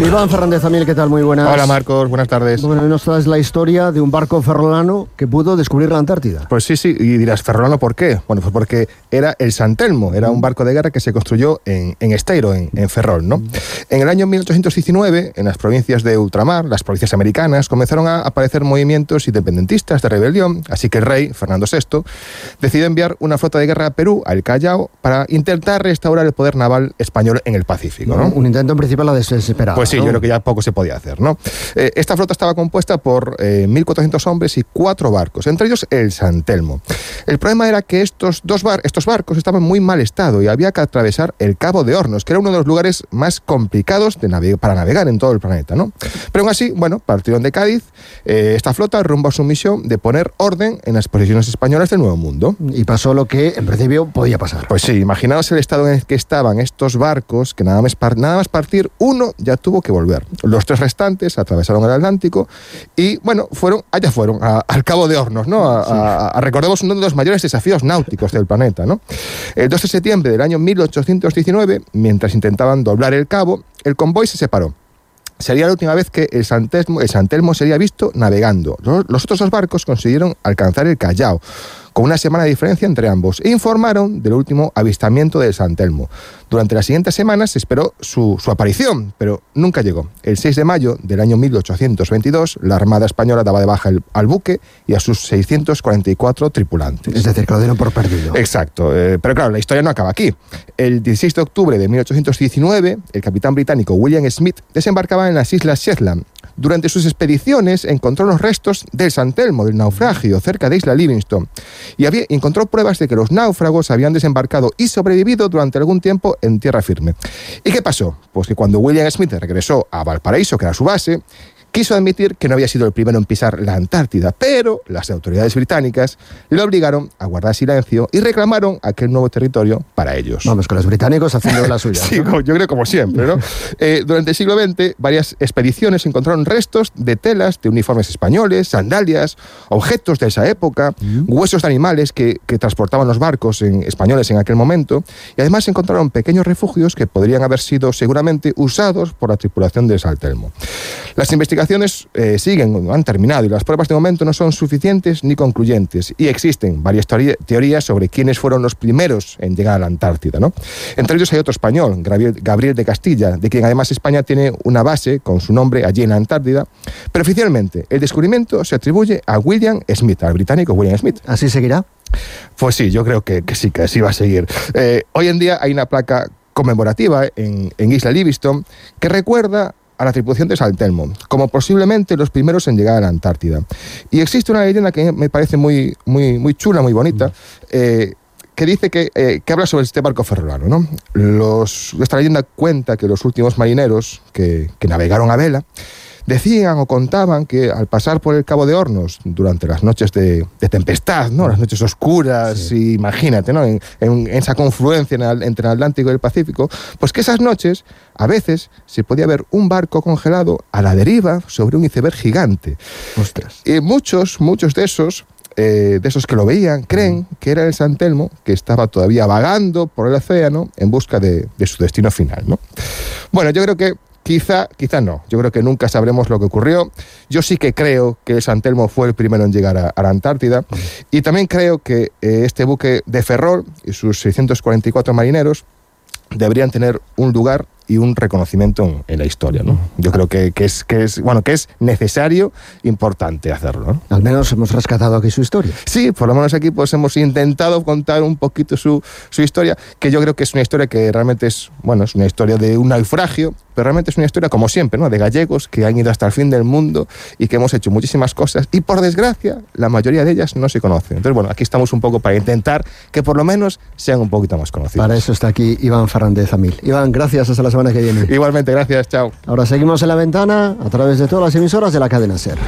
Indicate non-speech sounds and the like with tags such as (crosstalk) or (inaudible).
Iván Fernández Amiel, ¿qué tal? Muy buenas. Hola Marcos, buenas tardes. Bueno, nos traes la historia de un barco ferrolano que pudo descubrir la Antártida. Pues sí, sí, y dirás, ¿ferrolano por qué? Bueno, pues porque era el San Telmo, era un barco de guerra que se construyó en, Esteiro, en, Ferrol, ¿no? En el año 1819, en las provincias de ultramar, las provincias americanas, comenzaron a aparecer movimientos independentistas de rebelión, así que el rey, Fernando VI, decidió enviar una flota de guerra a Perú, al Callao, para intentar restaurar el poder naval español en el Pacífico, ¿no? Un intento en principio la desesperada. Pues sí, yo creo que ya poco se podía hacer. ¿no? Eh, esta flota estaba compuesta por 1.400 eh, hombres y cuatro barcos, entre ellos el San Telmo. El problema era que estos, dos estos barcos estaban en muy mal estado y había que atravesar el Cabo de Hornos, que era uno de los lugares más complicados de para navegar en todo el planeta. ¿no? Pero aún así, bueno, partieron de Cádiz eh, esta flota rumbo a su misión de poner orden en las posiciones españolas del Nuevo Mundo. Y pasó lo que en principio podía pasar. Pues sí, imaginaos el estado en el que estaban estos barcos, que nada más, nada más partir, uno ya tuvo que volver. Los tres restantes atravesaron el Atlántico y, bueno, fueron, allá fueron, al Cabo de Hornos, ¿no? A, recordemos uno de los mayores desafíos náuticos del planeta, ¿no? El 2 de septiembre del año 1819, mientras intentaban doblar el cabo, el convoy se separó. Sería la última vez que el San Telmo, el San Telmo sería visto navegando. Los otros dos barcos consiguieron alcanzar el Callao con una semana de diferencia entre ambos, e informaron del último avistamiento de San Telmo. Durante las siguientes semanas se esperó su, aparición, pero nunca llegó. El 6 de mayo del año 1822, la Armada Española daba de baja al buque y a sus 644 tripulantes. Es decir, que lo dieron por perdido. Exacto, eh, pero claro, la historia no acaba aquí. El 16 de octubre de 1819, el capitán británico William Smith desembarcaba en las Islas Shetland, durante sus expediciones encontró los restos del San Telmo, del naufragio, cerca de Isla Livingston, y había, encontró pruebas de que los náufragos habían desembarcado y sobrevivido durante algún tiempo en tierra firme. ¿Y qué pasó? Pues que cuando William Smith regresó a Valparaíso, que era su base, quiso admitir que no había sido el primero en pisar la Antártida, pero las autoridades británicas le obligaron a guardar silencio y reclamaron aquel nuevo territorio para ellos. Vamos, con los británicos haciendo la suya. (laughs) sí, yo creo como siempre. ¿no? (laughs) Eh, durante el siglo XX, varias expediciones encontraron restos de telas de uniformes españoles, sandalias, objetos de esa época, mm. huesos de animales que, transportaban los barcos en, españoles en aquel momento, y además encontraron pequeños refugios que podrían haber sido seguramente usados por la tripulación de Saltelmo. Las investigaciones investigaciones eh, siguen, han terminado y las pruebas de momento no son suficientes ni concluyentes y existen varias teorías sobre quiénes fueron los primeros en llegar a la Antártida. ¿no? Entre ellos hay otro español, Gabriel de Castilla, de quien además España tiene una base con su nombre allí en la Antártida, pero oficialmente el descubrimiento se atribuye a William Smith, al británico William Smith. ¿Así seguirá? Pues sí, yo creo que, sí, que así va a seguir. Eh, hoy en día hay una placa conmemorativa en, en Isla Livingston que recuerda a la tripulación de Saltelmo, como posiblemente los primeros en llegar a la Antártida. Y existe una leyenda que me parece muy, muy, muy chula, muy bonita, eh, que dice que, eh, que, habla sobre este barco ferrolano. ¿no? Los, esta leyenda cuenta que los últimos marineros que, que navegaron a vela decían o contaban que al pasar por el Cabo de Hornos durante las noches de, tempestad, ¿no? las noches oscuras, imagínate, ¿no? en, esa confluencia entre el Atlántico y el Pacífico, pues que esas noches a veces se podía ver un barco congelado a la deriva sobre un iceberg gigante. Ostras. Y muchos, muchos de esos eh, de esos que lo veían, creen que era el San Telmo que estaba todavía vagando por el océano en busca de, de su destino final. ¿no? Bueno, yo creo que Quizá, quizá no. Yo creo que nunca sabremos lo que ocurrió. Yo sí que creo que San Telmo fue el primero en llegar a, la Antártida. Y también creo que eh, este buque de Ferrol y sus 644 marineros deberían tener un lugar y un reconocimiento en, la historia. ¿no? Yo creo que, es, que, es, bueno, que es necesario, importante hacerlo. Al menos hemos rescatado aquí su historia. Sí, por lo menos aquí pues hemos intentado contar un poquito su, su historia, que yo creo que es una historia que realmente es, bueno, es una historia de un naufragio, pero realmente es una historia como siempre, ¿no? De gallegos que han ido hasta el fin del mundo y que hemos hecho muchísimas cosas y por desgracia la mayoría de ellas no se conocen. Entonces, bueno, aquí estamos un poco para intentar que por lo menos sean un poquito más conocidos. Para eso está aquí Iván Fernández Amil. Iván, gracias, hasta la semana que viene. Igualmente, gracias, chao. Ahora seguimos en la ventana a través de todas las emisoras de la cadena SER.